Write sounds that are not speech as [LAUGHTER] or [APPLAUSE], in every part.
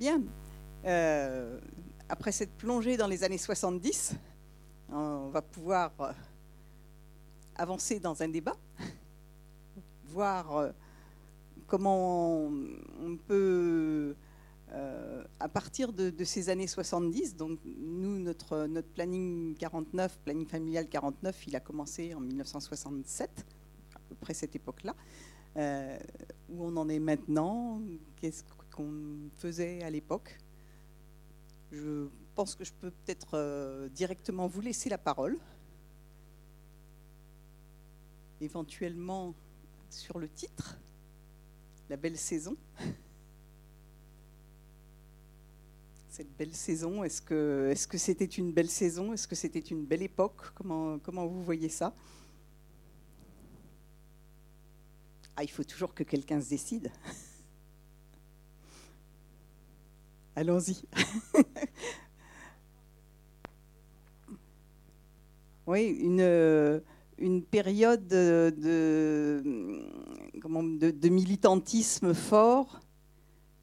Bien. Euh, après cette plongée dans les années 70, on va pouvoir euh, avancer dans un débat, [LAUGHS] voir euh, comment on peut, à partir de, ces années 70, donc nous, notre, notre planning 49, planning familial 49, il a commencé en 1967, à peu près cette époque-là. où on en est maintenant, qu'est-ce faisait à l'époque. Je pense que je peux peut-être euh, directement vous laisser la parole, éventuellement sur le titre, la belle saison. [LAUGHS] Cette belle saison, est-ce que que c'était une belle saison? Est-ce que c'était une belle époque? Comment, comment vous voyez ça? Ah, il faut toujours que quelqu'un se décide. [LAUGHS] Allons-y. [LAUGHS] oui, une, une période de, militantisme fort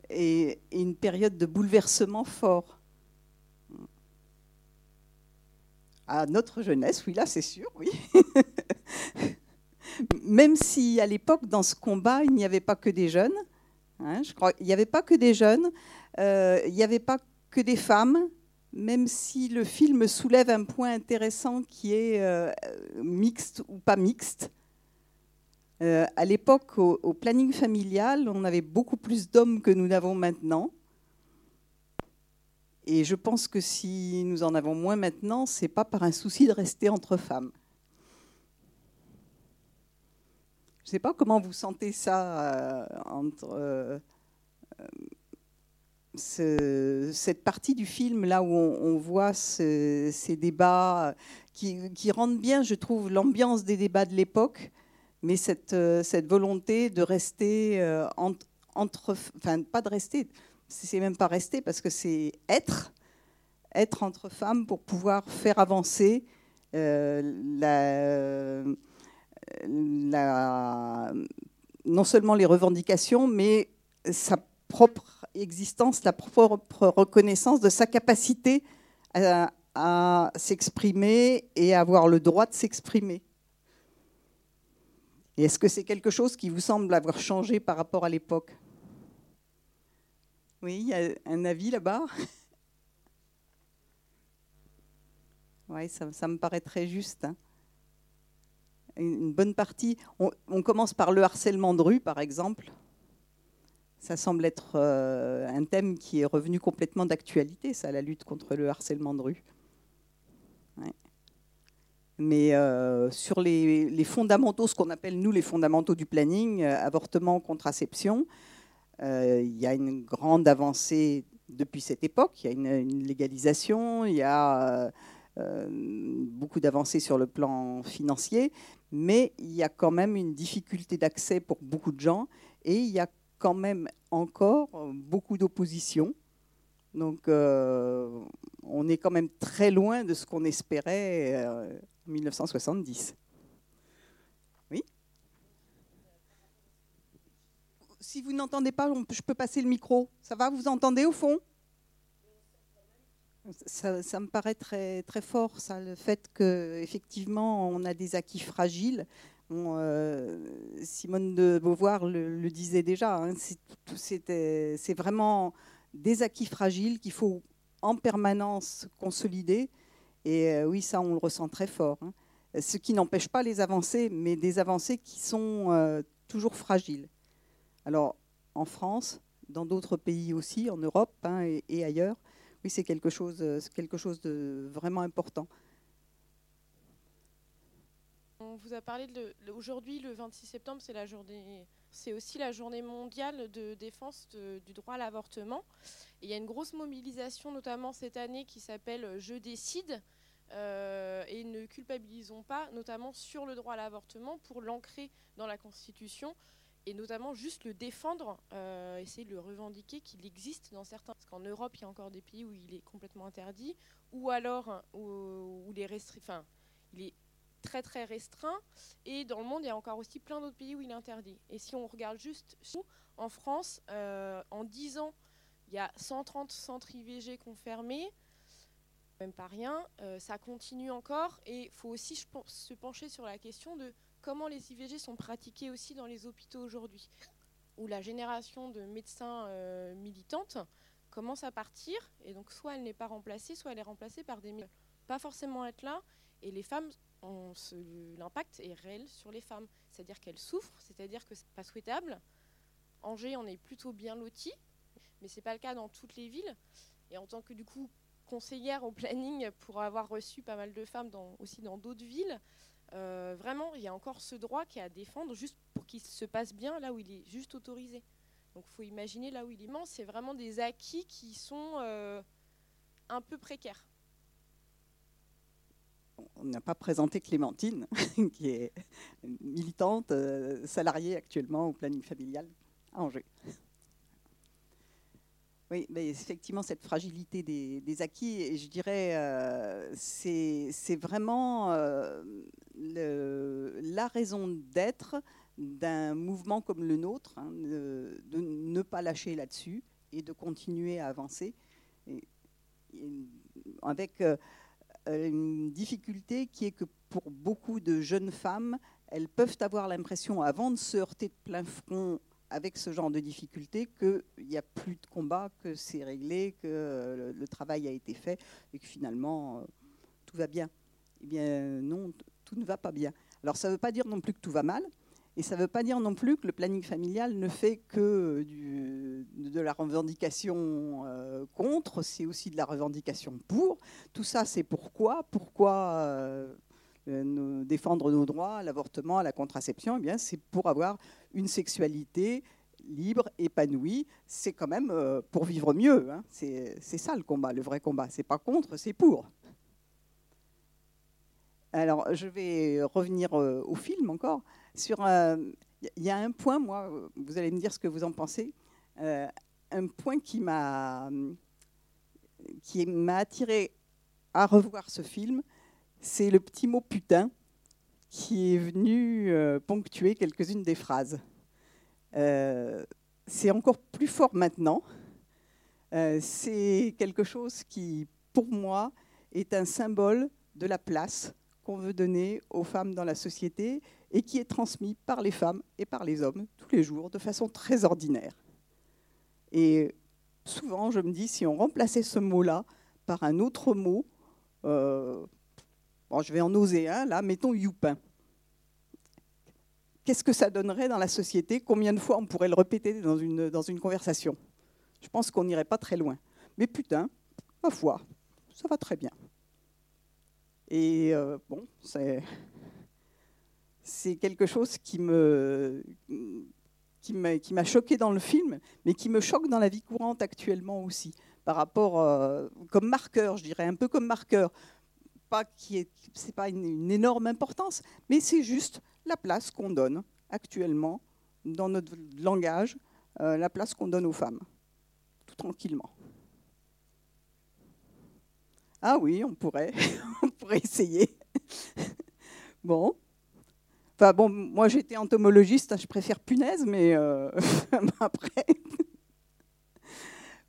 et, une période de bouleversement fort. À notre jeunesse, oui, là c'est sûr, oui. [LAUGHS] Même si à l'époque, dans ce combat, il n'y avait pas que des jeunes, hein, je crois, il n'y avait pas que des jeunes, euh, il n'y avait pas que des femmes, même si le film soulève un point intéressant qui est euh, mixte ou pas mixte. Euh, à l'époque, au, planning familial, on avait beaucoup plus d'hommes que nous n'avons maintenant. Et je pense que si nous en avons moins maintenant, c'est pas par un souci de rester entre femmes. Je ne sais pas comment vous sentez ça entre cette partie du film là où on, voit ces débats qui, rendent bien, je trouve, l'ambiance des débats de l'époque, mais cette, cette, volonté de rester euh, entre, enfin pas de rester, c'est même pas rester parce que c'est être, être entre femmes pour pouvoir faire avancer euh, non seulement les revendications, mais sa propre existence, la propre reconnaissance de sa capacité à, s'exprimer et à avoir le droit de s'exprimer. Est-ce que c'est quelque chose qui vous semble avoir changé par rapport à l'époque? Oui, il y a un avis là-bas [LAUGHS] Oui, ça, me paraît très juste. Hein. Une bonne partie. on commence par le harcèlement de rue, par exemple. Ça semble être euh, un thème qui est revenu complètement d'actualité, ça, la lutte contre le harcèlement de rue. Mais euh, sur les, fondamentaux, ce qu'on appelle nous les fondamentaux du planning, euh, avortement, contraception, il y a une grande avancée depuis cette époque. Il y a une, légalisation, il y a beaucoup d'avancées sur le plan financier, mais il y a quand même une difficulté d'accès pour beaucoup de gens et il y a quand même encore beaucoup d'opposition. Donc euh, on est quand même très loin de ce qu'on espérait euh, en 1970. Oui? Si vous n'entendez pas, je peux passer le micro. Ça va Vous entendez au fond? Ça, ça, me paraît très, très fort, ça, le fait qu'effectivement, on a des acquis fragiles euh, Simone de Beauvoir le, disait déjà, hein, c'est vraiment des acquis fragiles qu'il faut en permanence consolider. Et euh, oui, ça, on le ressent très fort. Hein. Ce qui n'empêche pas les avancées, mais des avancées qui sont euh, toujours fragiles. Alors, en France, dans d'autres pays aussi, en Europe hein, et, et, ailleurs, oui, c'est quelque, chose, quelque chose de vraiment important. Vous a parlé de aujourd'hui, le 26 septembre, c'est aussi la journée mondiale de défense du droit à l'avortement. il y a une grosse mobilisation, notamment cette année, qui s'appelle Je décide. Euh, et ne culpabilisons pas, notamment sur le droit à l'avortement, pour l'ancrer dans la Constitution et notamment juste le défendre, euh, essayer de le revendiquer qu'il existe dans certains. Parce qu'en Europe, il y a encore des pays où il est complètement interdit, ou alors où, où les il est très très restreint. Et dans le monde, il y a encore aussi plein d'autres pays où il est interdit. Et si on regarde juste en France, euh, en 10 ans Il y a 130 centres IVG confirmés, même pas rien. Euh, ça continue encore et il faut aussi se pencher sur la question de comment les IVG sont pratiqués aussi dans les hôpitaux aujourd'hui, où la génération de médecins euh, militantes commence à partir et donc soit elle n'est pas remplacée, soit elle est remplacée par des pas forcément être là et les femmes l'impact est réel sur les femmes, c'est-à-dire qu'elles souffrent, c'est-à-dire que c'est pas souhaitable. Angers, on est plutôt bien loti, mais c'est pas le cas dans toutes les villes. Et en tant que du coup conseillère au planning pour avoir reçu pas mal de femmes aussi dans d'autres villes, euh, vraiment, il y a encore ce droit qui est à défendre juste pour qu'il se passe bien là où il est juste autorisé. Donc il faut imaginer là où il est immense, c'est vraiment des acquis qui sont euh, un peu précaires. On n'a pas présenté Clémentine, [LAUGHS] qui est militante, euh, salariée actuellement au planning familial à Angers. Oui, mais effectivement, cette fragilité des, acquis, et je dirais, euh, c'est vraiment euh, la raison d'être d'un mouvement comme le nôtre, hein, de, ne pas lâcher là-dessus et de continuer à avancer. avec une difficulté qui est que pour beaucoup de jeunes femmes, elles peuvent avoir l'impression, avant de se heurter de plein front avec ce genre de difficultés qu'il n'y a plus de combat, que c'est réglé, que le, travail a été fait et que finalement euh, tout va bien. Eh bien non, tout ne va pas bien. Alors ça ne veut pas dire non plus que tout va mal, et ça ne veut pas dire non plus que le planning familial ne fait que de la revendication euh, contre, c'est aussi de la revendication pour. Tout ça, c'est pourquoi Pourquoi euh, défendre nos droits à l'avortement, à la contraception, eh bien, c'est pour avoir une sexualité libre, épanouie. C'est quand même euh, pour vivre mieux. Hein. C'est ça le combat, le vrai combat. C'est pas contre, c'est pour. Alors, je vais revenir euh, au film encore. Sur, il y a un point, moi, vous allez me dire ce que vous en pensez. Euh, un point qui m'a attiré à revoir ce film, c'est le petit mot putain qui est venu euh, ponctuer quelques-unes des phrases. Euh, c'est encore plus fort maintenant. Euh, c'est quelque chose qui, pour moi, est un symbole de la place qu'on veut donner aux femmes dans la société et qui est transmis par les femmes et par les hommes tous les jours de façon très ordinaire. Et souvent, je me dis, si on remplaçait ce mot-là par un autre mot, Bon, je vais en oser un, là, mettons youpin. Qu'est-ce que ça donnerait dans la société? Combien de fois on pourrait le répéter dans une, dans une conversation? Je pense qu'on n'irait pas très loin. Mais putain, ma foi, ça va très bien. Et euh, bon, c'est quelque chose qui me, qui m'a, choqué dans le film, mais qui me choque dans la vie courante actuellement aussi, par rapport, euh, comme marqueur, je dirais, un peu comme marqueur pas qui est, c'est pas une, énorme importance, mais c'est juste la place qu'on donne actuellement dans notre langage, euh, la place qu'on donne aux femmes, tout tranquillement. Ah oui, on pourrait, [LAUGHS] on pourrait essayer. bon. Enfin bon, moi j'étais entomologiste, hein, je préfère punaise, mais euh, [LAUGHS] après.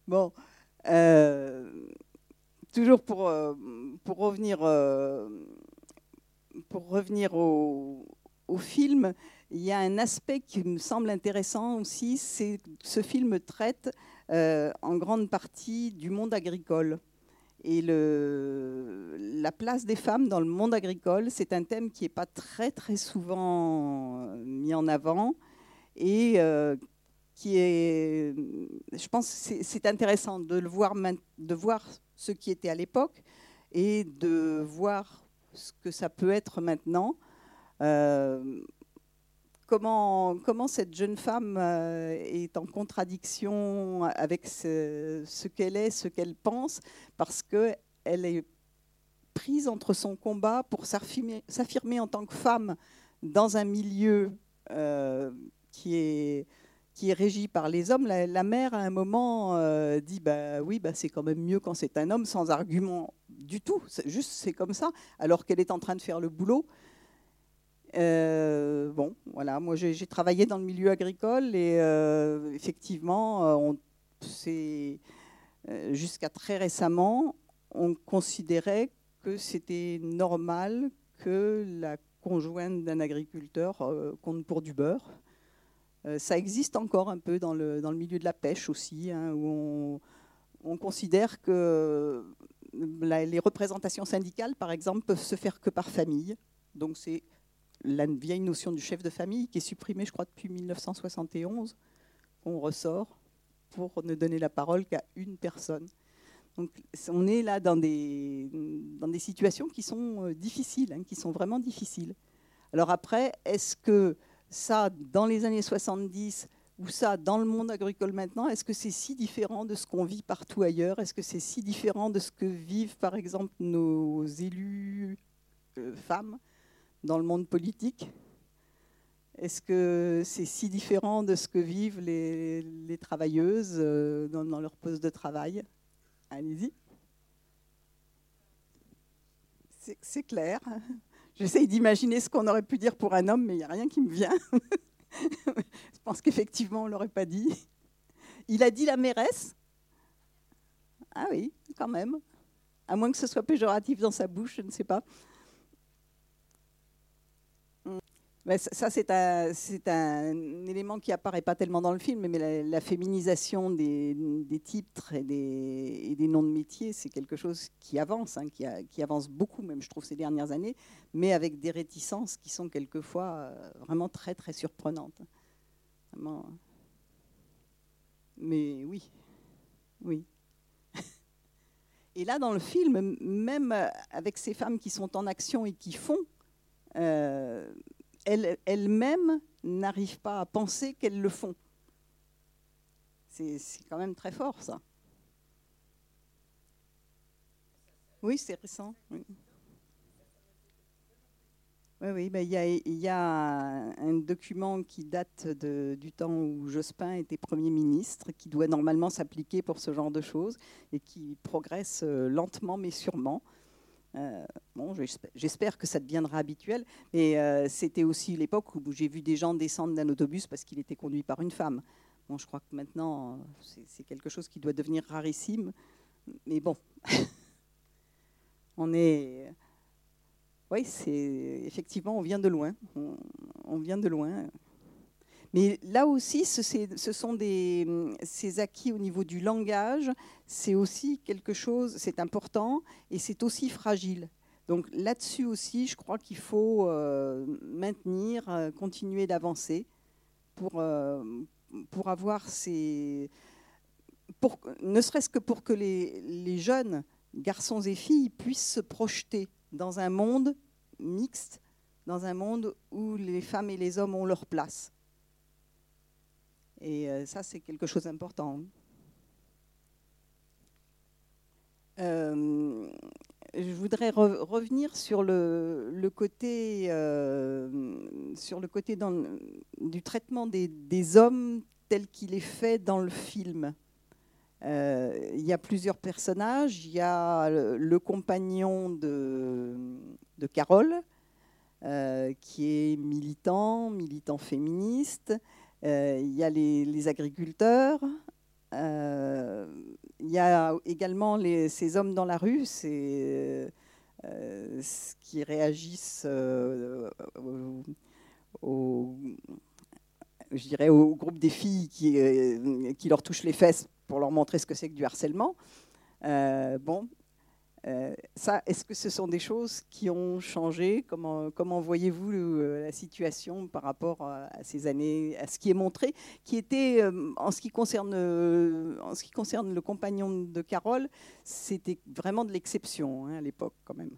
bon. Euh, toujours pour, euh, pour revenir, pour revenir au, film, il y a un aspect qui me semble intéressant aussi, c'est ce film traite en grande partie du monde agricole. Et la place des femmes dans le monde agricole, c'est un thème qui n'est pas très très souvent mis en avant et qui est, je pense, c'est intéressant de voir, de voir ce qui était à l'époque et de voir ce que ça peut être maintenant. Euh, comment, cette jeune femme euh, est en contradiction avec ce, qu'elle est, ce qu'elle pense, parce qu'elle est prise entre son combat pour s'affirmer en tant que femme dans un milieu euh, qui est qui est régie par les hommes, la, mère à un moment euh, dit bah oui bah c'est quand même mieux quand c'est un homme sans argument du tout, juste c'est comme ça, alors qu'elle est en train de faire le boulot. Euh, bon, voilà, moi j'ai travaillé dans le milieu agricole et euh, effectivement, c'est jusqu'à très récemment, on considérait que c'était normal que la conjointe d'un agriculteur compte pour du beurre. ça existe encore un peu dans le, dans le milieu de la pêche aussi, hein, où on, on considère que les représentations syndicales, par exemple, peuvent se faire que par famille. Donc c'est la vieille notion du chef de famille qui est supprimée, je crois, depuis 1971, qu'on ressort pour ne donner la parole qu'à une personne. Donc on est là dans des, dans des situations qui sont euh, difficiles, hein, qui sont vraiment difficiles. Alors après, est-ce que ça, dans les années 70, ou ça, dans le monde agricole maintenant, est-ce que c'est si différent de ce qu'on vit partout ailleurs? Est-ce que c'est si différent de ce que vivent, par exemple, nos élus euh, femmes? Dans le monde politique Est-ce que c'est si différent de ce que vivent les, travailleuses euh, dans, dans, leur poste de travail? Allez-y. C'est clair. [LAUGHS] J'essaye d'imaginer ce qu'on aurait pu dire pour un homme, mais il n'y a rien qui me vient. [LAUGHS] je pense qu'effectivement, on ne l'aurait pas dit. Il a dit la mairesse Ah oui, quand même. À moins que ce soit péjoratif dans sa bouche, je ne sais pas. Ça, c'est un, élément qui apparaît pas tellement dans le film, mais la, féminisation des, titres et des, noms de métiers, c'est quelque chose qui avance, hein, qui, avance beaucoup, même je trouve, ces dernières années, mais avec des réticences qui sont quelquefois euh, vraiment très, très surprenantes. Mais oui, oui. [LAUGHS] Et là, dans le film, même avec ces femmes qui sont en action et qui font, euh, elles-mêmes n'arrivent pas à penser qu'elles le font. C'est quand même très fort, ça. Oui, c'est récent. Oui. Oui, ben, il, y a, un document qui date du temps où Jospin était Premier ministre, qui doit normalement s'appliquer pour ce genre de choses et qui progresse euh, lentement mais sûrement. Euh, bon, j'espère que ça deviendra habituel, mais euh, c'était aussi l'époque où j'ai vu des gens descendre d'un autobus parce qu'il était conduit par une femme. Bon, je crois que maintenant, c'est quelque chose qui doit devenir rarissime, mais bon, [LAUGHS] on est. Oui, c'est effectivement, on vient de loin. on vient de loin. Mais là aussi, ce, sont des, ces acquis au niveau du langage, c'est aussi quelque chose, c'est important et c'est aussi fragile. Donc là-dessus aussi, je crois qu'il faut euh, maintenir, euh, continuer d'avancer pour, euh, pour avoir ces... Pour, ne serait-ce que pour que les jeunes garçons et filles puissent se projeter dans un monde mixte, dans un monde où les femmes et les hommes ont leur place. Et euh, ça, c'est quelque chose d'important. Euh, je voudrais revenir sur le, côté, euh, sur le côté du traitement des, hommes tel qu'il est fait dans le film. il y a plusieurs personnages. Il y a le, compagnon de, de Carole, qui est militant, militant féministe. Euh, il y a les, agriculteurs, euh, il y a également ces hommes dans la rue, c'est euh, qui réagissent je dirais, au groupe des filles qui, qui, leur touchent les fesses pour leur montrer ce que c'est que du harcèlement. bon, euh, ça, est-ce que ce sont des choses qui ont changé? Comment, voyez-vous euh, la situation par rapport à, ces années, à ce qui est montré, qui était, euh, en, ce qui concerne, en ce qui concerne le compagnon de Carole, c'était vraiment de l'exception hein, à l'époque quand même.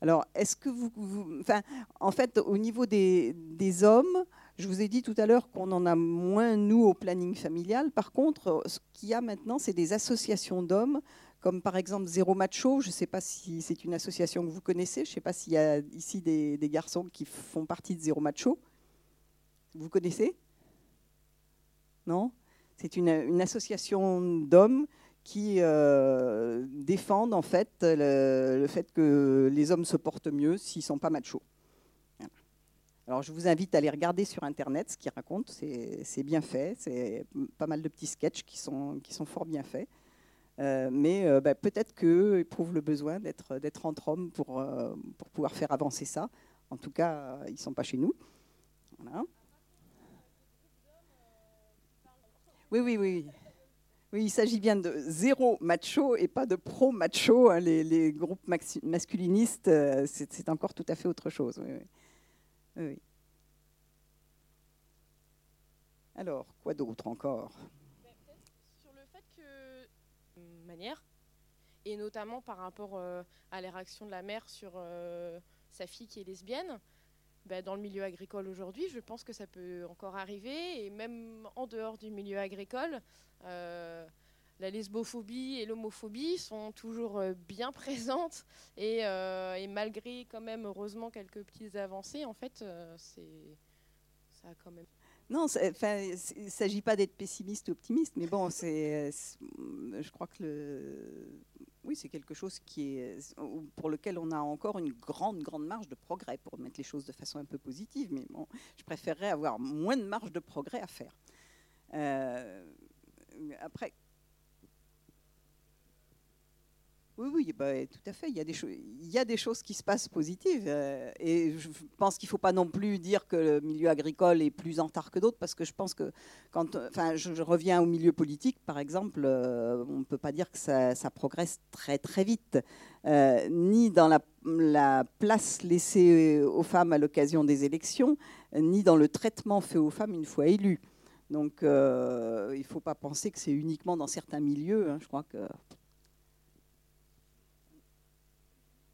Alors, est-ce que vous, enfin, en fait, au niveau des hommes, je vous ai dit tout à l'heure qu'on en a moins, nous, au planning familial. Par contre, ce qu'il y a maintenant, c'est des associations d'hommes, comme par exemple Zéro Macho. Je ne sais pas si c'est une association que vous connaissez. Je ne sais pas s'il y a ici des, garçons qui font partie de Zéro Macho. Vous connaissez? Non? C'est une, association d'hommes qui euh, défendent en fait le, le, fait que les hommes se portent mieux s'ils ne sont pas machos. Alors je vous invite à aller regarder sur Internet ce qu'ils racontent, c'est bien fait, c'est pas mal de petits sketchs qui sont, fort bien faits. Euh, mais euh, bah, peut-être qu'eux éprouvent le besoin d'être entre hommes pour, euh, pour pouvoir faire avancer ça. En tout cas, ils ne sont pas chez nous. Oui, oui, oui. Oui, il s'agit bien de zéro macho et pas de pro-macho. Hein. Les, groupes masculinistes, c'est encore tout à fait autre chose. Oui, Alors, quoi d'autre encore? Manière, et notamment par rapport euh, à les réactions de la mère sur euh, sa fille qui est lesbienne. Ben, dans le milieu agricole aujourd'hui, je pense que ça peut encore arriver, et même en dehors du milieu agricole, euh, la lesbophobie et l'homophobie sont toujours bien présentes, et, et, malgré quand même heureusement quelques petites avancées, en fait, c'est ça a quand même non, il ne s'agit pas d'être pessimiste ou optimiste, mais bon, c'est, je crois que le, oui, c'est quelque chose qui est, pour lequel on a encore une grande, grande marge de progrès pour mettre les choses de façon un peu positive. Mais bon, je préférerais avoir moins de marge de progrès à faire. Euh, après, Oui, oui, bah, tout à fait. Il y, a des choses qui se passent positives. Euh, et je pense qu'il ne faut pas non plus dire que le milieu agricole est plus en retard que d'autres, parce que je pense que quand enfin, je, reviens au milieu politique, par exemple, euh, on ne peut pas dire que ça, progresse très très vite, euh, ni dans la, la, place laissée aux femmes à l'occasion des élections, ni dans le traitement fait aux femmes une fois élues. Donc il ne faut pas penser que c'est uniquement dans certains milieux. Hein. je crois que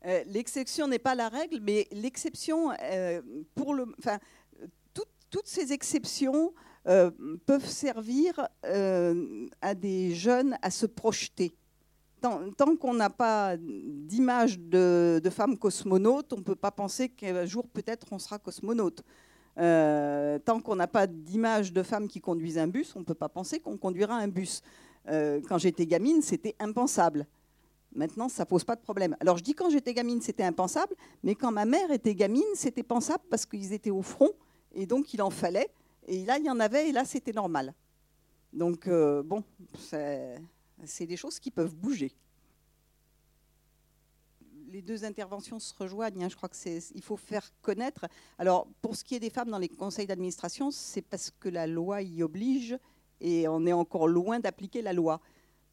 Euh, l'exception n'est pas la règle, mais l'exception, euh, toutes ces exceptions euh, peuvent servir à des jeunes à se projeter. Tant, qu'on n'a pas d'image de, de femmes cosmonautes, on ne peut pas penser qu'un jour peut-être on sera cosmonaute. tant qu'on n'a pas d'image de femmes qui conduisent un bus, on ne peut pas penser qu'on conduira un bus. quand j'étais gamine, c'était impensable. Maintenant, ça pose pas de problème. Alors, je dis quand j'étais gamine, c'était impensable, mais quand ma mère était gamine, c'était pensable parce qu'ils étaient au front et donc il en fallait. Et là, il y en avait et là, c'était normal. Donc, euh, bon, c'est des choses qui peuvent bouger. Les deux interventions se rejoignent. Hein. Je crois qu'il faut faire connaître. Alors, pour ce qui est des femmes dans les conseils d'administration, c'est parce que la loi y oblige et on est encore loin d'appliquer la loi.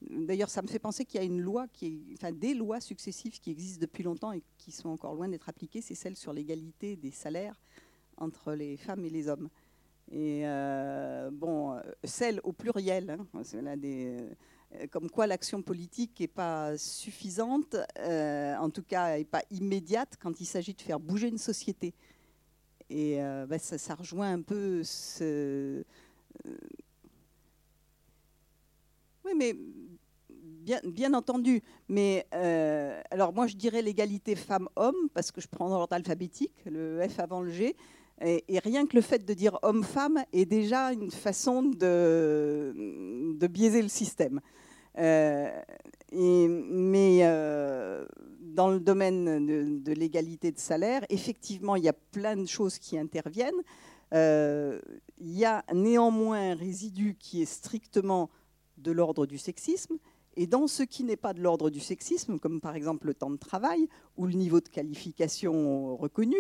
D'ailleurs, ça me fait penser qu'il y a une loi, qui enfin des lois successives qui existent depuis longtemps et qui sont encore loin d'être appliquées. C'est celle sur l'égalité des salaires entre les femmes et les hommes. Et euh, bon, celle au pluriel, hein, des, euh, comme quoi l'action politique n'est pas suffisante, euh, en tout cas n'est pas immédiate quand il s'agit de faire bouger une société. Et ben, ça, ça, rejoint un peu ce, oui, mais bien, entendu. Mais euh, alors moi, je dirais l'égalité femmes-hommes, parce que je prends l'ordre alphabétique, le F avant le G. Et, rien que le fait de dire homme-femme est déjà une façon de, biaiser le système. Euh, mais euh, dans le domaine de l'égalité de salaire, effectivement, il y a plein de choses qui interviennent. il y a néanmoins un résidu qui est strictement de l'ordre du sexisme. Et dans ce qui n'est pas de l'ordre du sexisme, comme par exemple le temps de travail ou le niveau de qualification reconnu,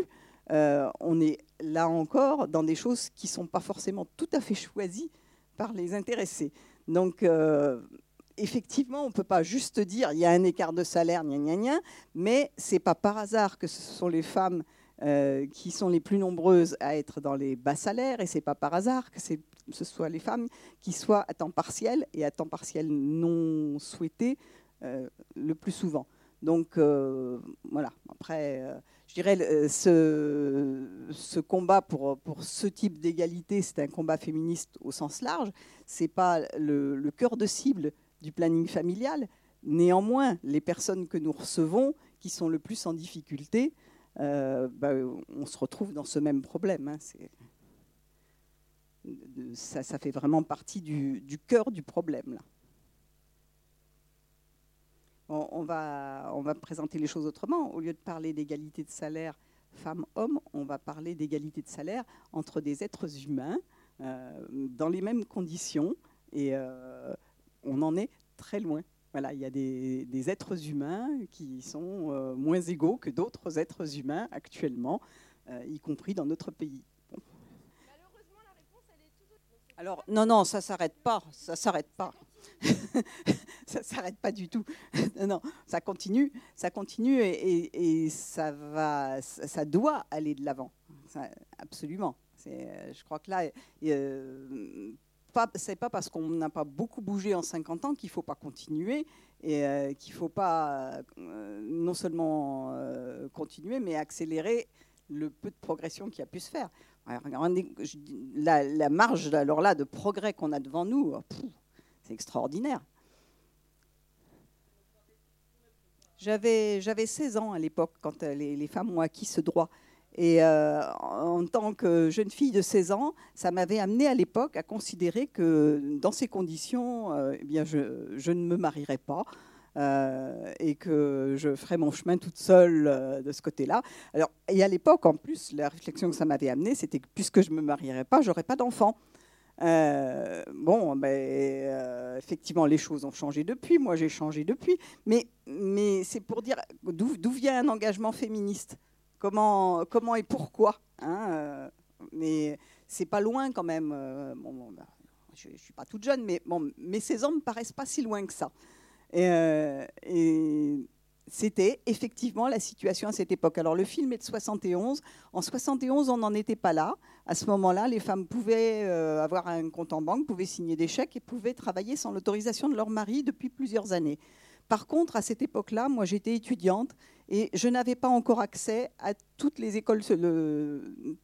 euh, on est là encore dans des choses qui ne sont pas forcément tout à fait choisies par les intéressés. Donc, euh, effectivement, on ne peut pas juste dire il y a un écart de salaire, gna gna gna, mais ce n'est pas par hasard que ce sont les femmes euh, qui sont les plus nombreuses à être dans les bas salaires, et ce n'est pas par hasard que ce soit les femmes qui soient à temps partiel et à temps partiel non souhaité euh, le plus souvent. Donc euh, voilà, après, je dirais, ce, ce combat pour, ce type d'égalité, c'est un combat féministe au sens large. Ce n'est pas le cœur de cible du planning familial. Néanmoins, les personnes que nous recevons, qui sont le plus en difficulté, euh, bah, on se retrouve dans ce même problème. Hein. ça, fait vraiment partie du, cœur du problème. Là. On, va, présenter les choses autrement. Au lieu de parler d'égalité de salaire, femmes-hommes, on va parler d'égalité de salaire entre des êtres humains dans les mêmes conditions. Et on en est très loin. Voilà, il y a des, êtres humains qui sont moins égaux que d'autres êtres humains actuellement, y compris dans notre pays. Alors, non, non, ça ne s'arrête pas. Ça s'arrête pas. ça s'arrête pas [LAUGHS] du tout. non, ça continue, ça continue et, ça va, ça doit aller de l'avant. Absolument. Je crois que là, euh, c'est pas parce qu'on n'a pas beaucoup bougé en 50 ans qu'il ne faut pas continuer et euh, qu'il ne faut pas euh, non seulement euh, continuer, mais accélérer le peu de progression qui a pu se faire la, marge alors là, de progrès qu'on a devant nous, oh, c'est extraordinaire. J'avais 16 ans à l'époque quand les, femmes ont acquis ce droit. Et euh, en tant que jeune fille de 16 ans, ça m'avait amené à l'époque à considérer que dans ces conditions, euh, eh bien, je, ne me marierais pas. Euh, et que je ferai mon chemin toute seule de ce côté-là. Alors, et à l'époque, en plus, la réflexion que ça m'avait amené, c'était que puisque je ne me marierais pas, j'aurais pas d'enfant. Bon, ben, effectivement, les choses ont changé depuis. Moi, j'ai changé depuis. Mais, mais c'est pour dire d'où vient un engagement féministe? Comment, comment et pourquoi hein, Mais c'est pas loin quand même. Bon, ben, je ne suis pas toute jeune, mais, bon, ces hommes paraissent pas si loin que ça. Euh, et, c'était effectivement la situation à cette époque. Alors le film est de 71. En 71, on n'en était pas là. À ce moment-là, les femmes pouvaient euh, avoir un compte en banque, pouvaient signer des chèques et pouvaient travailler sans l'autorisation de leur mari depuis plusieurs années. Par contre, à cette époque-là, moi j'étais étudiante et je n'avais pas encore accès à toutes les écoles,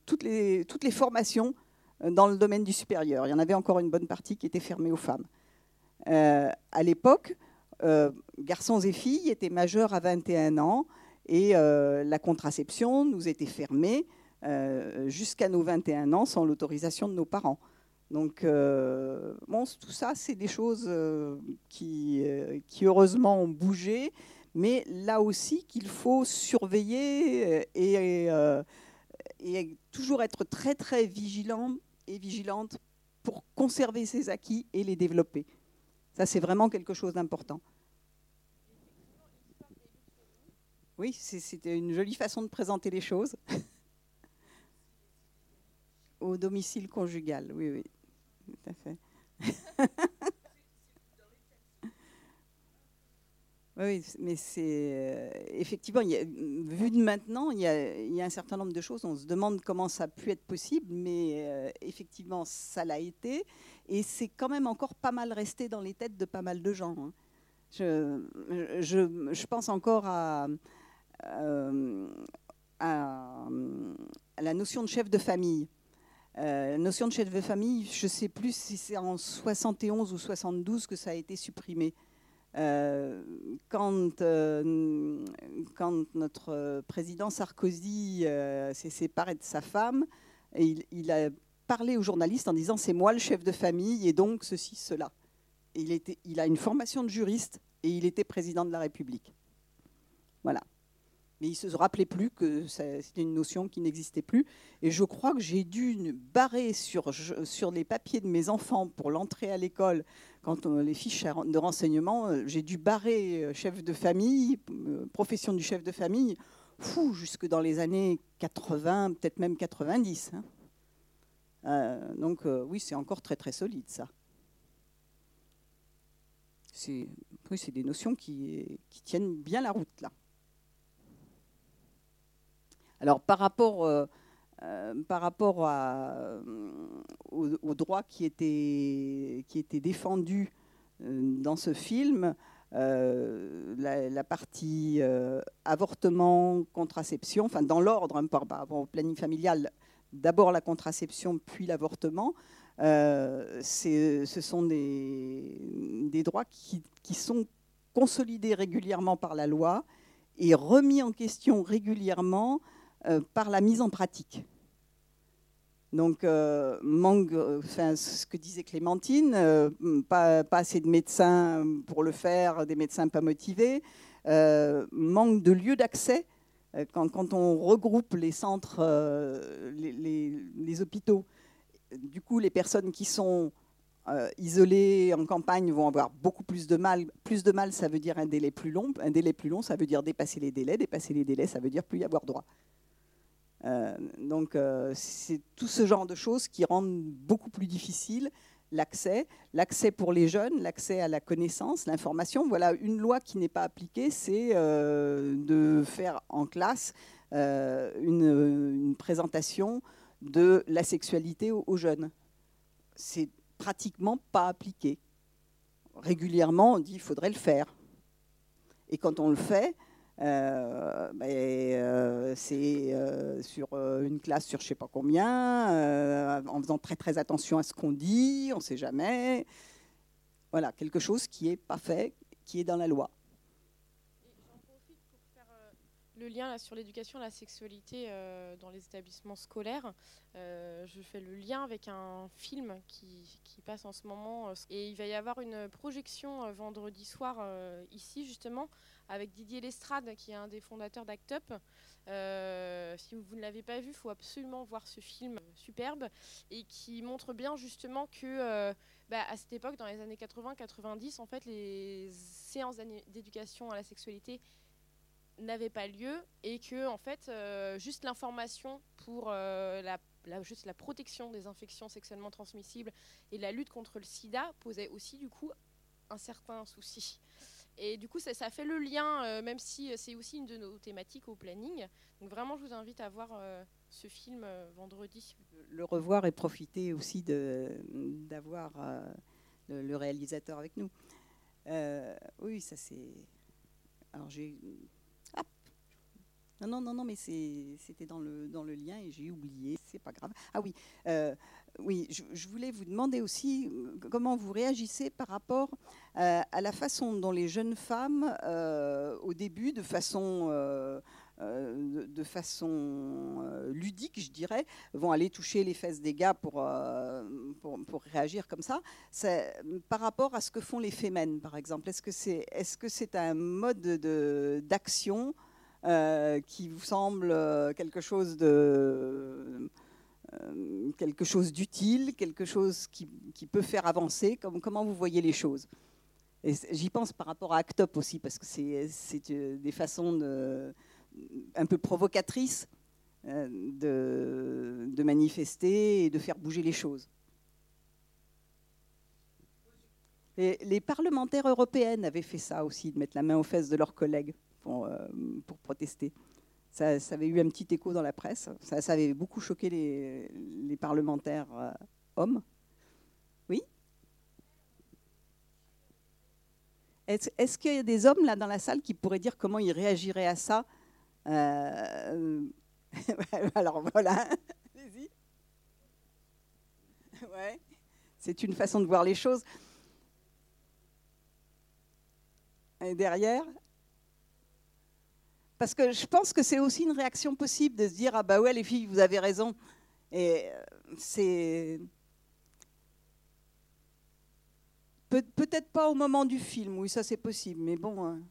toutes, les, formations euh, dans le domaine du supérieur. Il y en avait encore une bonne partie qui était fermée aux femmes. à l'époque, euh, garçons et filles étaient majeurs à 21 ans et euh, la contraception nous était fermée euh, jusqu'à nos 21 ans sans l'autorisation de nos parents. Donc, bon, tout ça, c'est des choses qui, heureusement ont bougé, mais là aussi qu'il faut surveiller et, et, toujours être très très vigilant et vigilante pour conserver ces acquis et les développer. Ça, c'est vraiment quelque chose d'important. Oui, c'était une jolie façon de présenter les choses. [LAUGHS] Au domicile conjugal, oui, oui, tout à fait. [LAUGHS] oui, mais c'est euh, effectivement, vu de maintenant, il y, a, un certain nombre de choses. On se demande comment ça a pu être possible, mais euh, effectivement, ça l'a été. Et c'est quand même encore pas mal resté dans les têtes de pas mal de gens. Hein. Je, pense encore à, euh, à, la notion de chef de famille. Euh, notion de chef de famille, je ne sais plus si c'est en 71 ou 72 que ça a été supprimé. Euh, quand, quand, notre président Sarkozy s'est séparé de sa femme, il, a parler aux journalistes en disant c'est moi le chef de famille et donc ceci, cela. il, était, il a une formation de juriste et il était président de la République. Voilà. Mais il ne se rappelait plus que c'était une notion qui n'existait plus. Et je crois que j'ai dû barrer sur, sur les papiers de mes enfants pour l'entrée à l'école, quand les fiches de renseignement, euh, j'ai dû barrer euh, chef de famille, euh, profession du chef de famille, fou, jusque dans les années 80, peut-être même 90. Euh, donc euh, oui, c'est encore très très solide ça. C'est des notions qui, tiennent bien la route là. Alors par rapport, euh, par rapport à, au, droit qui était, qui était défendu dans ce film, la, partie avortement, contraception, enfin dans l'ordre, hein, par rapport au planning familial, d'abord la contraception, puis l'avortement, euh, ce sont des, droits qui, sont consolidés régulièrement par la loi et remis en question régulièrement euh, par la mise en pratique. Donc, euh, manque, enfin, ce que disait Clémentine, pas, pas, assez de médecins pour le faire, des médecins pas motivés, manque de lieux d'accès quand, on regroupe les centres, les, hôpitaux, du coup, les personnes qui sont isolées en campagne vont avoir beaucoup plus de mal. Plus de mal, ça veut dire un délai plus long. Un délai plus long, ça veut dire dépasser les délais. Dépasser les délais, ça veut dire plus y avoir droit. Donc, c'est tout ce genre de choses qui rendent beaucoup plus difficile l'accès, l'accès pour les jeunes, l'accès à la connaissance, l'information. Voilà, une loi qui n'est pas appliquée, c'est euh, de faire en classe euh, une, présentation de la sexualité aux, jeunes. C'est pratiquement pas appliqué. Régulièrement, on dit qu'il faudrait le faire. Et quand on le fait, euh, euh, c'est euh, sur une classe sur je ne sais pas combien, en faisant très très attention à ce qu'on dit, on ne sait jamais. Voilà, quelque chose qui n'est pas fait, qui est dans la loi le lien sur l'éducation et la sexualité euh, dans les établissements scolaires, euh, je fais le lien avec un film qui, qui, passe en ce moment. Euh, et il va y avoir une projection vendredi soir ici, justement, avec Didier Lestrade, qui est un des fondateurs d'Act Up. si vous ne l'avez pas vu, il faut absolument voir ce film superbe et qui montre bien justement que bah, à cette époque, dans les années 80-90, en fait, les séances d'éducation à la sexualité n'avait pas lieu et que en fait euh, juste l'information pour euh, la, juste la protection des infections sexuellement transmissibles et la lutte contre le sida posait aussi du coup un certain souci. Et du coup, ça, ça fait le lien, euh, même si c'est aussi une de nos thématiques au planning. Donc vraiment, je vous invite à voir ce film vendredi. Le revoir et profiter aussi d'avoir le, le, réalisateur avec nous. oui, ça c'est... Alors j'ai non, non, non, non, mais c'était dans le, lien et j'ai oublié, c'est pas grave. Ah oui, euh, oui je, voulais vous demander aussi euh, comment vous réagissez par rapport euh, à la façon dont les jeunes femmes, au début, de façon, ludique, je dirais, vont aller toucher les fesses des gars pour, pour, réagir comme ça. Par rapport à ce que font les fémènes, par exemple, est-ce que c'est est -ce c'est un mode d'action euh, qui vous semble euh, quelque chose de euh, quelque chose d'utile, quelque chose qui, peut faire avancer? Comme, Comment vous voyez les choses? J'y pense par rapport à Act Up aussi, parce que c'est des façons un peu provocatrices de, de, manifester et de faire bouger les choses. les parlementaires européennes avaient fait ça aussi, de mettre la main aux fesses de leurs collègues. Euh, pour, protester. Ça, avait eu un petit écho dans la presse. Ça, avait beaucoup choqué les, parlementaires euh, hommes. Oui? Est-ce qu'il y a des hommes là dans la salle qui pourraient dire comment ils réagiraient à ça? Euh, [LAUGHS] Alors voilà. Allez-y. Ouais. C'est une façon de voir les choses. Et derrière, parce que je pense que c'est aussi une réaction possible de se dire Ah, bah ouais, les filles, vous avez raison. Et euh, c'est. peut-être pas au moment du film, oui, ça c'est possible, mais bon. Hein.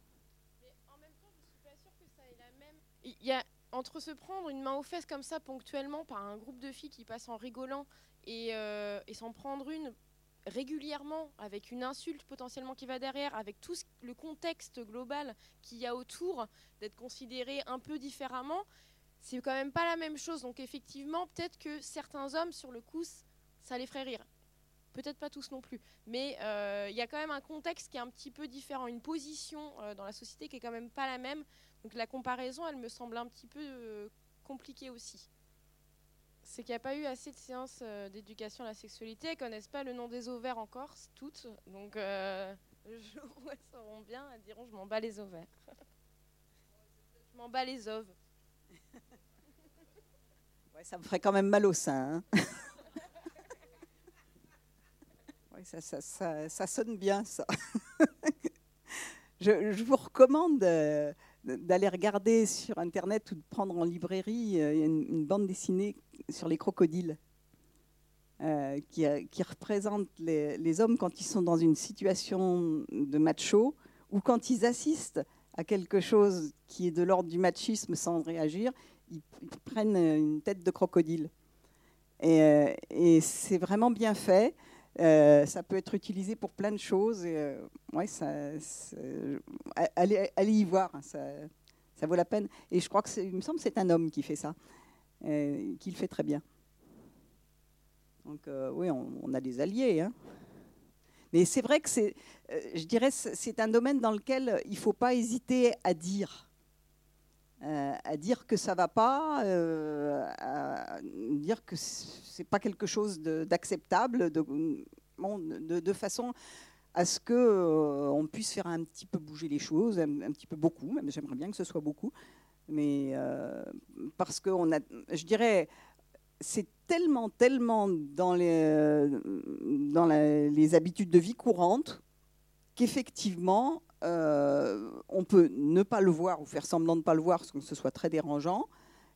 Mais en même temps, je suis pas sûre que ça ait la même. Il y a entre se prendre une main aux fesses comme ça ponctuellement par un groupe de filles qui passent en rigolant et, euh, et s'en prendre une régulièrement, avec une insulte potentiellement qui va derrière, avec tout le contexte global qu'il y a autour, d'être considéré un peu différemment, c'est quand même pas la même chose. Donc effectivement, peut-être que certains hommes, sur le coup, ça les ferait rire. Peut-être pas tous non plus. Mais euh, il y a quand même un contexte qui est un petit peu différent, une position euh, dans la société qui est quand même pas la même. Donc la comparaison, elle me semble un petit peu euh, compliquée aussi c'est qu'il n'y a pas eu assez de séances euh, d'éducation à la sexualité. Elles ne connaissent pas le nom des ovaires encore, toutes. Donc, euh, le jour où elles sauront bien, elles diront Je m'en bats les ovaires. [LAUGHS] je m'en bats les oves. [LAUGHS] ouais, ça me ferait quand même mal au sein. Hein. [LAUGHS] ouais, ça, ça, ça, ça, sonne bien, ça. je, je, vous recommande. Euh, d'aller regarder sur Internet ou de prendre en librairie euh, une, bande dessinée sur les crocodiles euh, qui, euh, qui, représente les, hommes quand ils sont dans une situation de macho ou quand ils assistent à quelque chose qui est de l'ordre du machisme sans réagir, ils, prennent une tête de crocodile. Et, euh, c'est vraiment bien fait. Ça peut être utilisé pour plein de choses. Ouais, ça, allez, y voir, hein, ça, ça, vaut la peine. Et je crois que il me semble que c'est un homme qui fait ça, qui le fait très bien. Donc oui, on, a des alliés. Hein. Mais c'est vrai que c'est, je dirais, c'est un domaine dans lequel il ne faut pas hésiter à dire. Euh, à dire que ça va pas, euh, à dire que c'est pas quelque chose d'acceptable, de, façon à ce euh, on puisse faire un petit peu bouger les choses, un, petit peu beaucoup, même j'aimerais bien que ce soit beaucoup, mais parce que on a, je dirais, c'est tellement, tellement dans les, habitudes de vie courantes qu'effectivement, euh, on peut ne pas le voir ou faire semblant de ne pas le voir, sans que ce soit très dérangeant.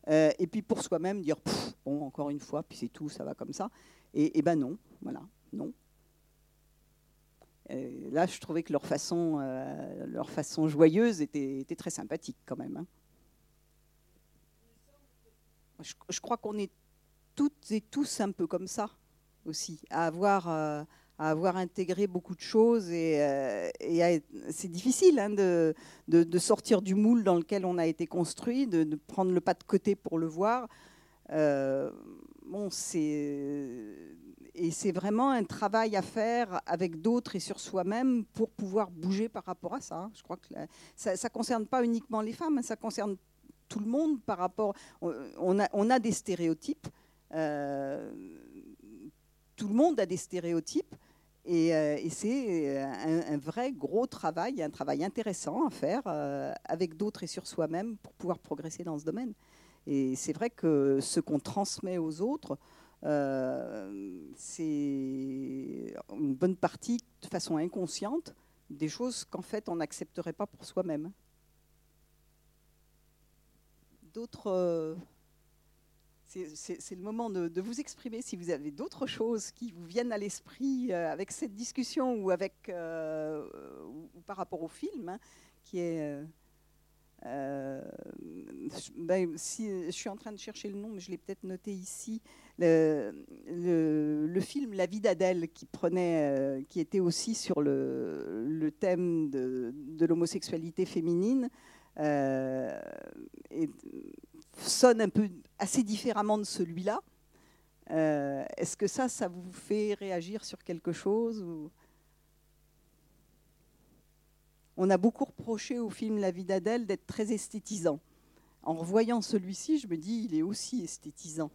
Euh, et puis pour soi-même dire, bon, encore une fois, puis c'est tout, ça va comme ça. Et, et ben non, voilà, non. là, je trouvais que leur façon, euh, leur façon joyeuse était, était, très sympathique quand même. Hein. Je, crois qu'on est toutes et tous un peu comme ça aussi, à avoir à avoir intégré beaucoup de choses et, euh, c'est difficile hein, de, de, sortir du moule dans lequel on a été construit, de, prendre le pas de côté pour le voir. Euh, bon, et c'est vraiment un travail à faire avec d'autres et sur soi-même pour pouvoir bouger par rapport à ça. Hein. Je crois que ça ne concerne pas uniquement les femmes, ça concerne tout le monde par rapport. On a, des stéréotypes. Euh, tout le monde a des stéréotypes. Euh, et, c'est euh, un, vrai gros travail, un travail intéressant à faire euh, avec d'autres et sur soi-même pour pouvoir progresser dans ce domaine. Et c'est vrai que ce qu'on transmet aux autres, c'est une bonne partie de façon inconsciente des choses qu'en fait on n'accepterait pas pour soi-même. D'autres c'est le moment de, vous exprimer si vous avez d'autres choses qui vous viennent à l'esprit euh, avec cette discussion ou, avec, euh, par rapport au film, hein, qui est... Euh, ben, si, je suis en train de chercher le nom, mais je l'ai peut-être noté ici. Le, film La vie d'Adèle, qui prenait, qui était aussi sur le, thème de l'homosexualité féminine, et sonne un peu assez différemment de celui-là. Euh, est-ce que ça, ça vous fait réagir sur quelque chose On a beaucoup reproché au film La vie d'Adèle d'être très esthétisant. En revoyant celui-ci, je me dis, il est aussi esthétisant.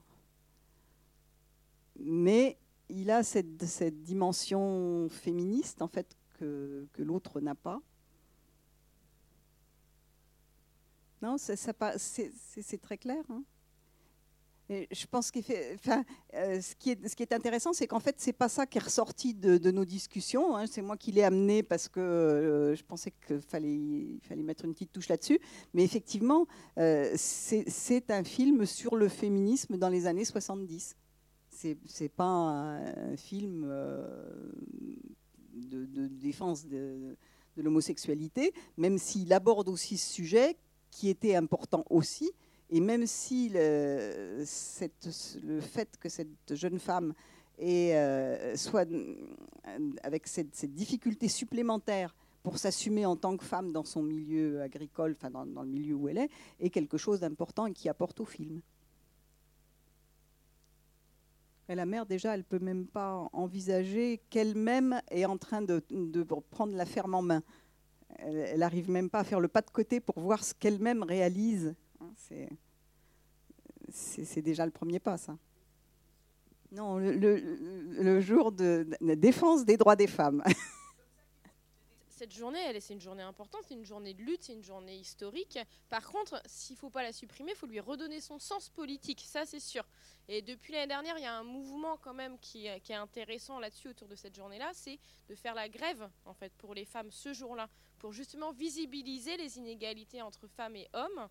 Mais il a cette, dimension féministe, en fait, que l'autre n'a pas. Non, c'est très clair. Hein. je pense qu'il euh, ce, qui est, intéressant, c'est qu'en fait, c'est pas ça qui est ressorti de, nos discussions. Hein. C'est moi qui l'ai amené parce que euh, je pensais qu'il fallait, fallait mettre une petite touche là-dessus. Mais effectivement, euh, c'est un film sur le féminisme dans les années 70. C'est pas un, film de, de, défense de, de l'homosexualité, même s'il aborde aussi ce sujet qui était important aussi. Et même si le, fait que cette jeune femme euh, soit avec cette, difficulté supplémentaire pour s'assumer en tant que femme dans son milieu agricole, enfin dans, le milieu où elle est, est quelque chose d'important et qui apporte au film. Et la mère, déjà, elle peut même pas envisager qu'elle-même est en train de, de prendre la ferme en main elle n'arrive même pas à faire le pas de côté pour voir ce qu'elle-même réalise. Hein, c'est déjà le premier pas, ça. Non, le, jour de la défense des droits des femmes. [LAUGHS] Cette journée, elle, c'est une journée importante, c'est une journée de lutte, c'est une journée historique. Par contre, s'il faut pas la supprimer, il faut lui redonner son sens politique, ça c'est sûr. Et depuis l'année dernière, il y a un mouvement quand même qui, qui est intéressant là-dessus autour de cette journée-là, c'est de faire la grève en fait pour les femmes ce jour-là pour justement visibiliser les inégalités entre femmes et hommes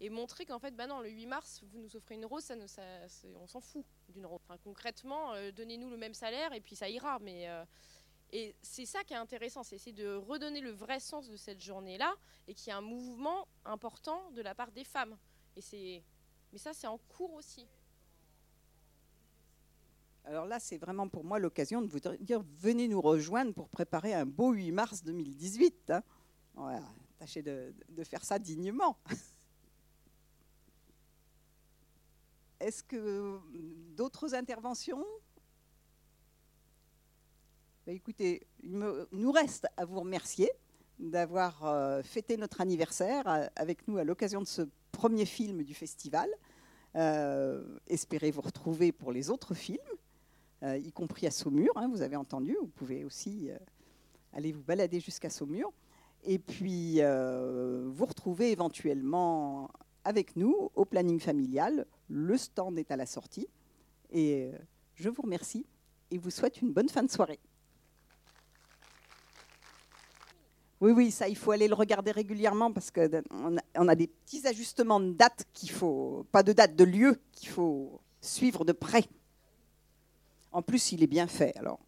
et montrer qu'en fait, bah non, le 8 mars, vous nous offrez une rose, on s'en fout d'une rose. concrètement, euh, donnez-nous le même salaire et puis ça ira. Mais, euh, Et c'est ça qui est intéressant, c'est de redonner le vrai sens de cette journée-là et qu'il y a un mouvement important de la part des femmes. Et mais ça, c'est en cours aussi. Alors là, c'est vraiment pour moi l'occasion de vous dire venez nous rejoindre pour préparer un beau 8 mars 2018. Hein. tâchez de, faire ça dignement. Est-ce que d'autres interventions? Bah, Écoutez, il nous reste à vous remercier d'avoir euh, fêté notre anniversaire euh, avec nous à l'occasion de ce premier film du festival. Euh, espérez vous retrouver pour les autres films. Y compris à Saumur, hein, vous avez entendu. Vous pouvez aussi aller vous balader jusqu'à Saumur. Et puis, vous retrouvez éventuellement avec nous au planning familial. Le stand est à la sortie. Et je vous remercie et vous souhaite une bonne fin de soirée. Oui, oui, ça, il faut aller le regarder régulièrement parce qu'on a, on a des petits ajustements de date qu'il faut, pas de date, de lieu qu'il faut suivre de près. En plus, il est bien fait. Alors,